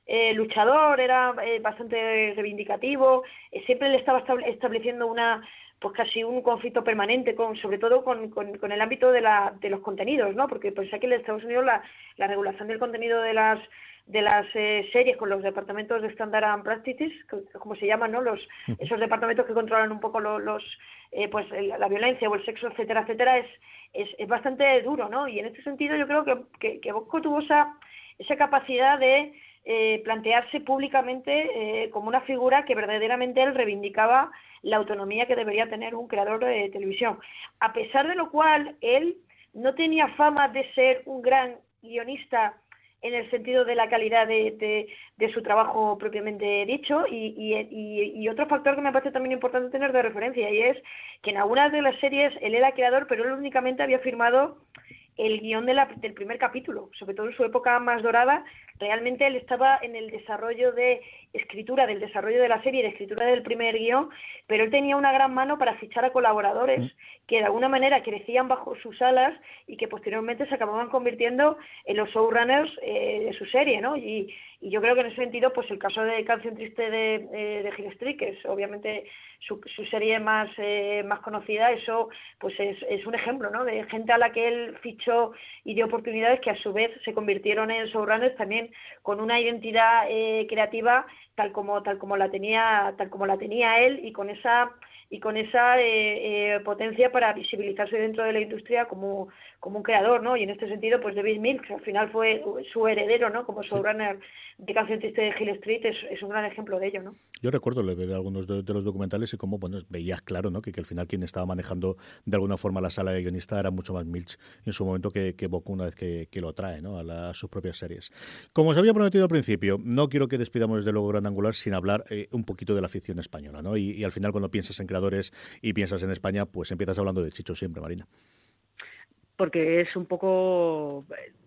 eh, luchador, era eh, bastante reivindicativo, eh, siempre le estaba estableciendo una pues casi un conflicto permanente con sobre todo con, con, el ámbito de, la, de los contenidos no porque pues aquí en Estados Unidos la, la regulación del contenido de las de las eh, series con los departamentos de Standard and Practices, como se llaman, ¿no? Los, esos departamentos que controlan un poco los, eh, pues la violencia o el sexo, etcétera, etcétera, es, es, es, bastante duro, ¿no? Y en este sentido yo creo que, que, que Bosco tuvo esa, esa capacidad de eh, plantearse públicamente como una figura que verdaderamente él reivindicaba la autonomía que debería tener un creador de televisión. A pesar de lo cual, él no tenía fama de ser un gran guionista en el sentido de la calidad de, de, su trabajo propiamente dicho y, y, y, otro factor que me parece también importante tener de referencia y es que en algunas de las series él era creador pero él únicamente había firmado el guion del primer capítulo, sobre todo en su época más dorada, realmente él estaba en el desarrollo de escritura, del desarrollo de la serie, de escritura del primer guion, pero él tenía una gran mano para fichar a colaboradores que de alguna manera crecían bajo sus alas y que posteriormente se acababan convirtiendo en los showrunners eh, de su serie, ¿no? Y, y yo creo que en ese sentido, pues el caso de Canción Triste de, eh, de Hill Street, que es obviamente su, su serie más, eh, más conocida, eso pues es, es un ejemplo, ¿no? De gente a la que él fichó y dio oportunidades que a su vez se convirtieron en showrunners también con una identidad eh, creativa tal como tal como la tenía tal como la tenía él y con esa y con esa eh, eh, potencia para visibilizarse dentro de la industria como, como un creador, ¿no? Y en este sentido, pues David Mills, al final fue su heredero, ¿no? Como showrunner de Canción Triste de Hill Street, es, es, un gran ejemplo de ello, ¿no? Yo recuerdo ver algunos de, los documentales y como, bueno, veías claro, ¿no? Que, que, al final quien estaba manejando de alguna forma la sala de guionista era mucho más Milch en su momento que, que Boku una vez que, que lo trae, ¿no? A, sus propias series. Como os había prometido al principio, no quiero que despidamos desde luego Gran Angular sin hablar eh, un poquito de la ficción española, ¿no? Y, y al final cuando piensas en creadores y piensas en España, pues empiezas hablando de Chicho siempre, Marina porque es un poco,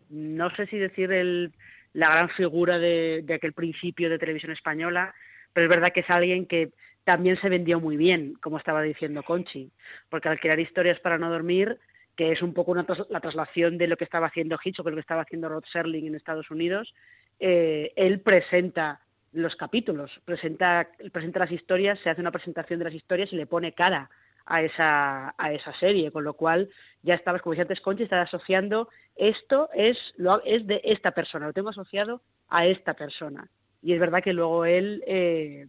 no sé si decir el, la gran figura de, aquel principio de televisión española, pero es verdad que es alguien que también se vendió muy bien, como estaba diciendo Conchi, porque al crear historias para no dormir, que es un poco una la traslación de lo que estaba haciendo Hitchcock, lo que estaba haciendo Rod Serling en Estados Unidos, eh, él presenta los capítulos, presenta, presenta las historias, se hace una presentación de las historias y le pone cara a esa, a esa serie, con lo cual ya estabas, como decía antes Conchi, estás asociando esto es, lo, es de esta persona, lo tengo asociado a esta persona. Y es verdad que luego él eh,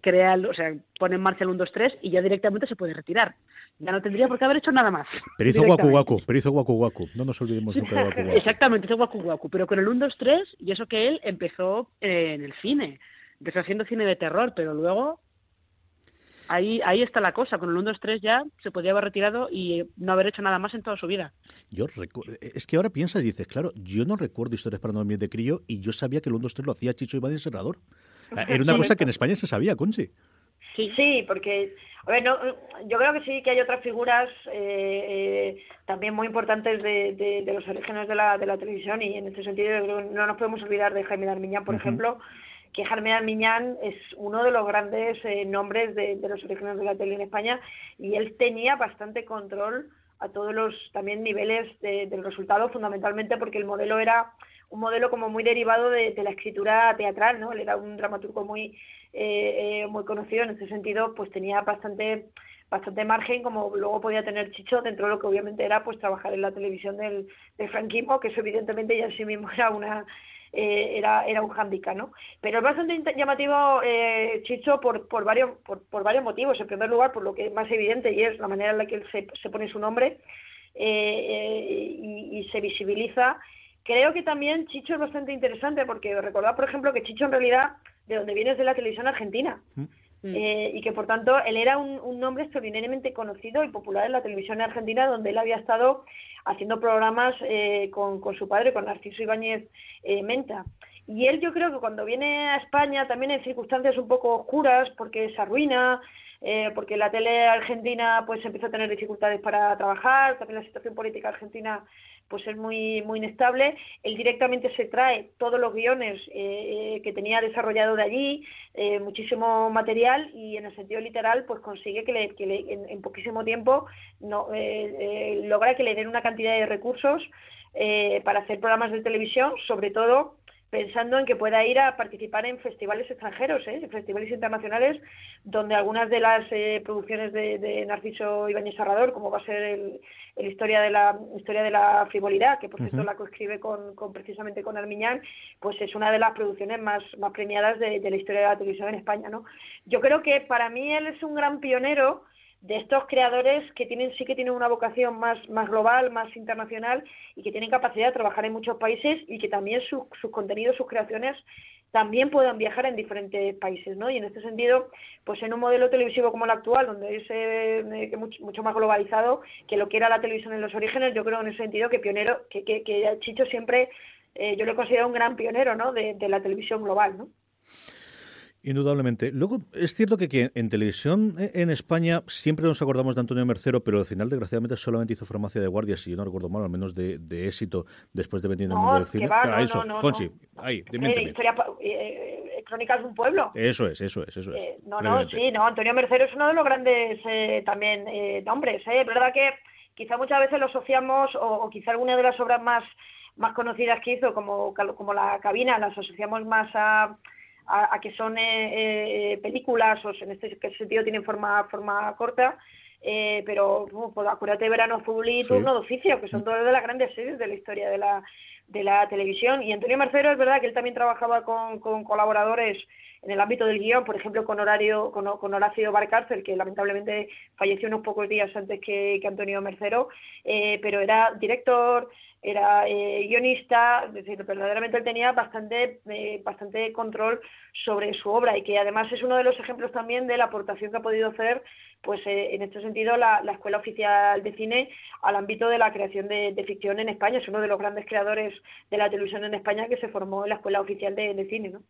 crea, o sea, pone en marcha el 1, 2, 3 y ya directamente se puede retirar. Ya no tendría por qué haber hecho nada más. Pero hizo Waku Waku, pero hizo Waku Waku. No nos olvidemos nunca de Waku Waku. Exactamente, hizo Waku Waku, pero con el 1, 2, 3 y eso que él empezó eh, en el cine. Empezó haciendo cine de terror, pero luego ahí, ahí está la cosa. Con el 1, 2, 3 ya se podría haber retirado y no haber hecho nada más en toda su vida. Yo es que ahora piensas y dices, claro, yo no recuerdo historias para no de crío y yo sabía que el 1, 2, 3 lo hacía Chicho Iván Serrador. Era una cosa que en España se sabía, Conchi. Sí, sí, porque a ver, no, yo creo que sí que hay otras figuras eh, eh, también muy importantes de, de, los orígenes de la, de la televisión y en este sentido no nos podemos olvidar de Jaime Darmiñán, por ejemplo, que Jaime Darmiñán es uno de los grandes eh, nombres de, los orígenes de la tele en España y él tenía bastante control a todos los también niveles del resultado, fundamentalmente porque el modelo era un modelo como muy derivado de, de la escritura teatral, ¿no? Él era un dramaturgo muy eh, eh, muy conocido en ese sentido, pues tenía bastante bastante margen como luego podía tener Chicho dentro de lo que obviamente era pues trabajar en la televisión del, del franquismo que eso evidentemente ya en sí mismo era una eh, era era un hándicap no pero es bastante llamativo eh, Chicho por por varios por, varios motivos en primer lugar por lo que es más evidente y es la manera en la que él se, se pone su nombre eh, y, y se visibiliza creo que también Chicho es bastante interesante porque recordad por ejemplo que Chicho en realidad de donde vienes de la televisión argentina. Mm. Eh, y que por tanto él era un, nombre extraordinariamente conocido y popular en la televisión argentina, donde él había estado haciendo programas eh, con, con, su padre, con Narciso Ibáñez eh, Menta. Y él yo creo que cuando viene a España también en circunstancias un poco oscuras, porque se arruina, porque la tele argentina pues empezó a tener dificultades para trabajar, también la situación política argentina pues es muy muy inestable. Él directamente se trae todos los guiones eh, que tenía desarrollado de allí, eh, muchísimo material y en el sentido literal pues consigue que, le, que le, en, poquísimo tiempo no, eh, logra que le den una cantidad de recursos para hacer programas de televisión, sobre todo pensando en que pueda ir a participar en festivales extranjeros, ¿eh? en festivales internacionales, donde algunas de las eh, producciones de, de, Narciso Ibáñez Serrador, como va a ser el, el, historia de la historia de la frivolidad, que por cierto la coescribe con, con, precisamente con Armiñán, pues es una de las producciones más, más premiadas de, de la historia de la televisión en España, ¿no? Yo creo que para mí él es un gran pionero de estos creadores que tienen sí que tienen una vocación más, más global, más internacional y que tienen capacidad de trabajar en muchos países y que también sus contenidos, sus creaciones también puedan viajar en diferentes países, ¿no? Y en este sentido, pues en un modelo televisivo como el actual, donde es eh, mucho, más globalizado que lo que era la televisión en los orígenes, yo creo en ese sentido que pionero, que, que, que Chicho siempre, eh, yo lo considero un gran pionero, ¿no? De, de la televisión global, ¿no? Indudablemente. Luego, es cierto que, en televisión eh, en España siempre nos acordamos de Antonio Mercero, pero al final, desgraciadamente, solamente hizo farmacia de guardia, si yo no recuerdo mal, al menos de, éxito después de venir en el mundo del cine. ah, eso, no, Conchi, ahí, eh, historia, eh, Crónicas de un pueblo. Eso es, eso es, eso es. Eh, no, no, sí, no, Antonio Mercero es uno de los grandes también nombres. Es verdad que quizá muchas veces lo asociamos, o, o quizá alguna de las obras más más conocidas que hizo, como, como La Cabina, las asociamos más a a, que son eh, eh, películas o en este sentido tienen forma forma corta eh, pero pues, acuérdate Verano Azul y Turno de Oficio que son mm. dos de las grandes series de la historia de la de la televisión y Antonio Marcero es verdad que él también trabajaba con, con colaboradores en el ámbito del guion, por ejemplo con Horario, con, con Horacio Barcárcel, que lamentablemente falleció unos pocos días antes que, que Antonio Mercero, eh, pero era director, era eh, guionista, es decir, verdaderamente él tenía bastante, eh, bastante control sobre su obra y que además es uno de los ejemplos también de la aportación que ha podido hacer, pues eh, en este sentido, la, la, Escuela Oficial de Cine al ámbito de la creación de, de, ficción en España. Es uno de los grandes creadores de la televisión en España que se formó en la Escuela Oficial de, de Cine, ¿no?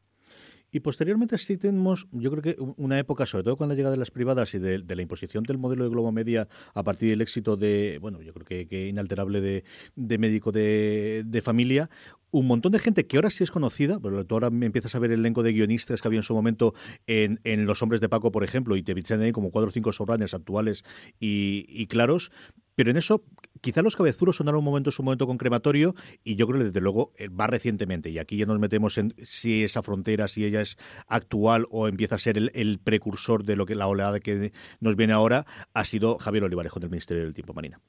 Y posteriormente sí tenemos, yo creo que una época, sobre todo con la llegada de las privadas y de, la imposición del modelo de Globo Media a partir del éxito de, bueno, yo creo que, inalterable de, médico de, familia, un montón de gente que ahora sí es conocida, pero tú ahora empiezas a ver el elenco de guionistas que había en su momento en, Los Hombres de Paco, por ejemplo, y te dicen ahí como cuatro o cinco showrunners actuales y, claros, pero en eso, quizá los cabezuros sonaron un momento, su momento con crematorio, y yo creo que desde luego eh, va recientemente, y aquí ya nos metemos en si esa frontera, si ella es actual o empieza a ser el, precursor de lo que la oleada que nos viene ahora, ha sido Javier Olivares con el Ministerio del Tiempo Marina.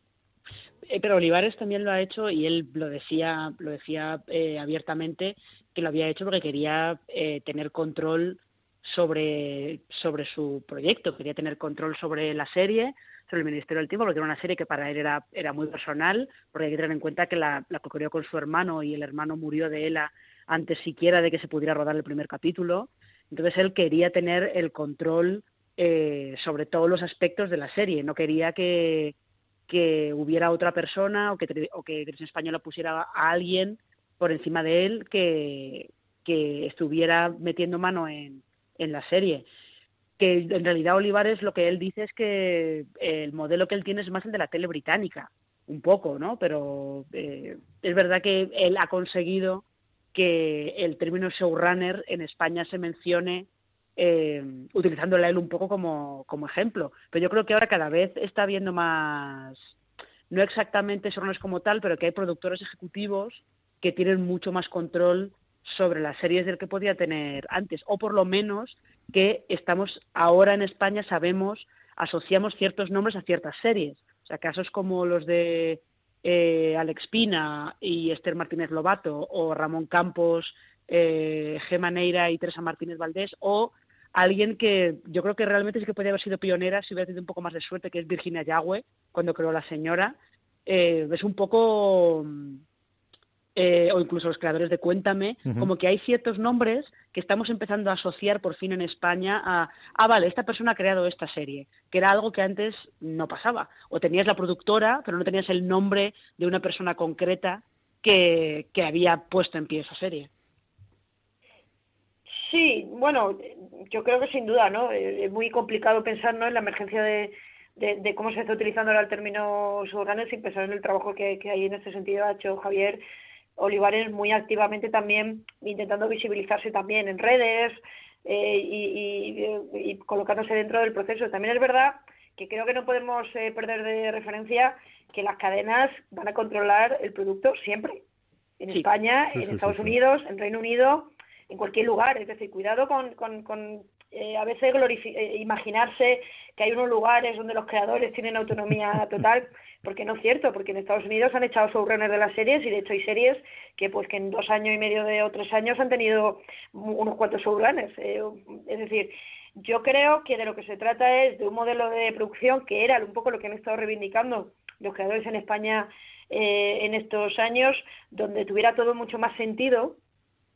Eh, pero Olivares también lo ha hecho y él lo decía, lo decía eh, abiertamente que lo había hecho porque quería eh, tener control sobre, sobre su proyecto, quería tener control sobre la serie, sobre el Ministerio del Tiempo, porque era una serie que para él era, era muy personal, porque hay que tener en cuenta que la, la con su hermano y el hermano murió de él antes siquiera de que se pudiera rodar el primer capítulo. Entonces él quería tener el control sobre todos los aspectos de la serie, no quería que, que hubiera otra persona o que, o que Televisión Española pusiera a alguien por encima de él que, que estuviera metiendo mano en, en la serie. Que en realidad Olivares lo que él dice es que el modelo que él tiene es más el de la tele británica, un poco, ¿no? Pero eh, es verdad que él ha conseguido que el término showrunner en España se mencione eh, utilizándola él un poco como, como ejemplo. Pero yo creo que ahora cada vez está habiendo más, no exactamente es como tal, pero que hay productores ejecutivos que tienen mucho más control sobre las series del que podía tener antes, o por lo menos que estamos ahora en España sabemos, asociamos ciertos nombres a ciertas series. O sea, casos como los de eh, Alex Pina y Esther Martínez Lobato, o Ramón Campos, eh, Gema Neira y Teresa Martínez Valdés, o alguien que yo creo que realmente sí que podría haber sido pionera si hubiera tenido un poco más de suerte, que es Virginia Yagüe, cuando creó La Señora. Eh, es un poco, eh, o incluso los creadores de Cuéntame, como que hay ciertos nombres que estamos empezando a asociar por fin en España a, ah, vale, esta persona ha creado esta serie, que era algo que antes no pasaba. O tenías la productora, pero no tenías el nombre de una persona concreta que, que había puesto en pie esa serie. Sí, bueno, yo creo que sin duda, ¿no? Eh, es muy complicado pensar ¿no? en la emergencia de, de, cómo se está utilizando ahora el término subordinado sin pensar en el trabajo que, que hay en este sentido ha hecho Javier Olivares muy activamente también intentando visibilizarse también en redes eh, y, y, colocándose dentro del proceso. También es verdad que creo que no podemos eh, perder de referencia que las cadenas van a controlar el producto siempre. En España, en Estados Unidos, en Reino Unido en cualquier lugar. Es decir, cuidado con, con, con eh, a veces eh, imaginarse que hay unos lugares donde los creadores tienen autonomía total, porque no es cierto, porque en Estados Unidos han echado showrunners de las series y de hecho hay series que pues que en dos años y medio de otros años han tenido unos cuantos showrunners. Eh, es decir, yo creo que de lo que se trata es de un modelo de producción que era un poco lo que han estado reivindicando los creadores en España en estos años, donde tuviera todo mucho más sentido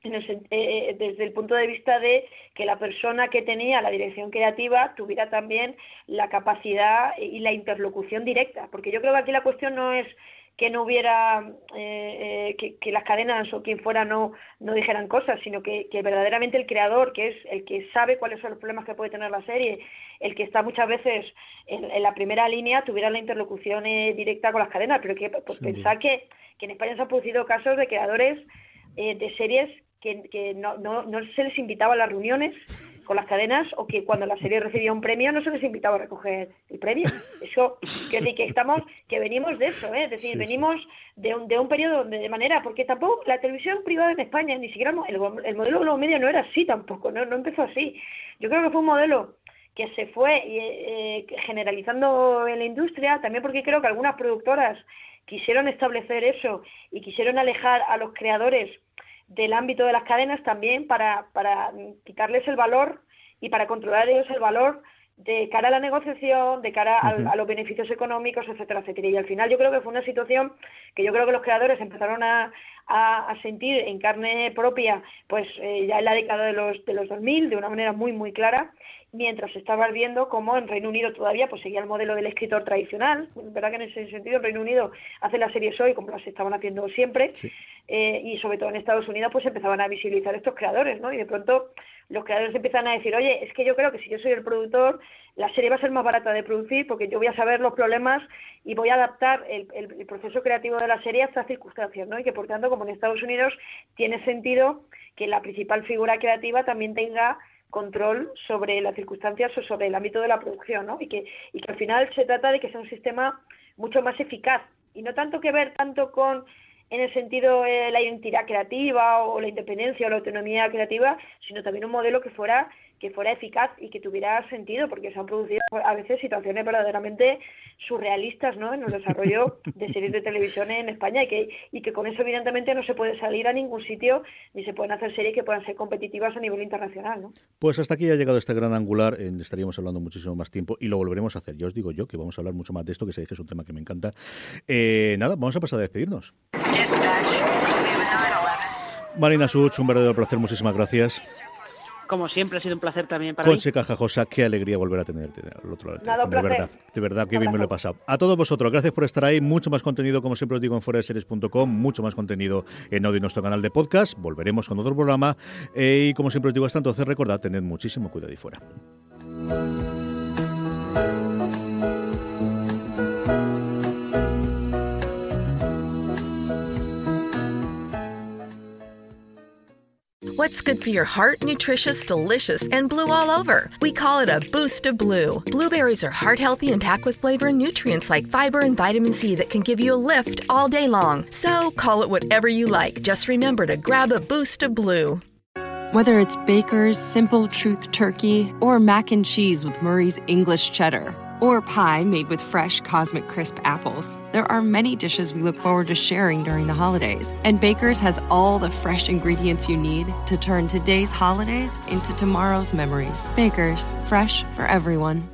eh, eh, desde el punto de vista de que la persona que tenía la dirección creativa tuviera también la capacidad y la interlocución directa, porque yo creo que aquí la cuestión no es que no hubiera eh, que, las cadenas o quien fuera no, no dijeran cosas, sino que, verdaderamente el creador, que es el que sabe cuáles son los problemas que puede tener la serie, el que está muchas veces en, la primera línea, tuviera la interlocución directa con las cadenas. Pero que pues, pensar que, que en España se han producido casos de creadores de series que, no, no, no, se les invitaba a las reuniones con las cadenas o que cuando la serie recibía un premio no se les invitaba a recoger el premio. Eso, que decir, que estamos, que venimos de eso, ¿eh? es decir, venimos de un, de un periodo donde de manera, porque tampoco la televisión privada en España, ni siquiera el, el modelo de los medios no era así tampoco, no, no empezó así. Yo creo que fue un modelo que se fue eh, generalizando en la industria, también porque creo que algunas productoras quisieron establecer eso y quisieron alejar a los creadores del ámbito de las cadenas también para, para quitarles el valor y para controlar ellos el valor de cara a la negociación, de cara a, los beneficios económicos, etcétera, etcétera. Y al final yo creo que fue una situación que yo creo que los creadores empezaron a, a, sentir en carne propia, pues eh, ya en la década de los, de los 2000, de una manera muy, muy clara, mientras estaba viendo cómo en Reino Unido todavía pues seguía el modelo del escritor tradicional. Es verdad que en ese sentido en Reino Unido hace las series hoy como las estaban haciendo siempre, eh, y sobre todo en Estados Unidos pues empezaban a visibilizar estos creadores, ¿no? Y de pronto los creadores empiezan a decir, oye, es que yo creo que si yo soy el productor, la serie va a ser más barata de producir porque yo voy a saber los problemas y voy a adaptar el, el, proceso creativo de la serie a estas circunstancias, ¿no? Y que por tanto, como en Estados Unidos, tiene sentido que la principal figura creativa también tenga control sobre las circunstancias o sobre el ámbito de la producción, ¿no? Y que, y que al final se trata de que sea un sistema mucho más eficaz y no tanto que ver tanto con en el sentido de la identidad creativa o la independencia o la autonomía creativa, sino también un modelo que fuera que fuera eficaz y que tuviera sentido, porque se han producido a veces situaciones verdaderamente surrealistas ¿no? en el desarrollo de series de televisión en España y que, y que con eso evidentemente no se puede salir a ningún sitio ni se pueden hacer series que puedan ser competitivas a nivel internacional. ¿no? Pues hasta aquí ha llegado este gran angular, eh, estaríamos hablando muchísimo más tiempo y lo volveremos a hacer. Ya os digo yo que vamos a hablar mucho más de esto, que sé que es un tema que me encanta. Eh, nada, vamos a pasar a despedirnos. Marina Such, un verdadero placer, muchísimas gracias. Como siempre, ha sido un placer también para Conse Cajajosa, qué alegría volver a tenerte al otro lado. de verdad, de verdad, qué bien me lo he pasado. A todos vosotros, gracias por estar ahí. Mucho más contenido, como siempre os digo, en foraseries.com, mucho más contenido en audio en nuestro canal de podcast. Volveremos con otro programa. Eh, y como siempre os digo hasta entonces, recordad, tened muchísimo cuidado y fuera. What's good for your heart, nutritious, delicious, and blue all over? We call it a boost of blue. Blueberries are heart healthy and packed with flavor and nutrients like fiber and vitamin C that can give you a lift all day long. So call it whatever you like. Just remember to grab a boost of blue. Whether it's Baker's Simple Truth Turkey or mac and cheese with Murray's English Cheddar or pie made with fresh Cosmic Crisp apples. There are many dishes we look forward to sharing during the holidays, and Baker's has all the fresh ingredients you need to turn today's holidays into tomorrow's memories. Baker's, fresh for everyone.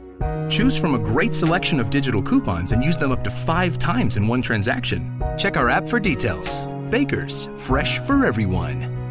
Choose from a great selection of digital coupons and use them up to five times in one transaction. Check our app for details. Baker's, fresh for everyone.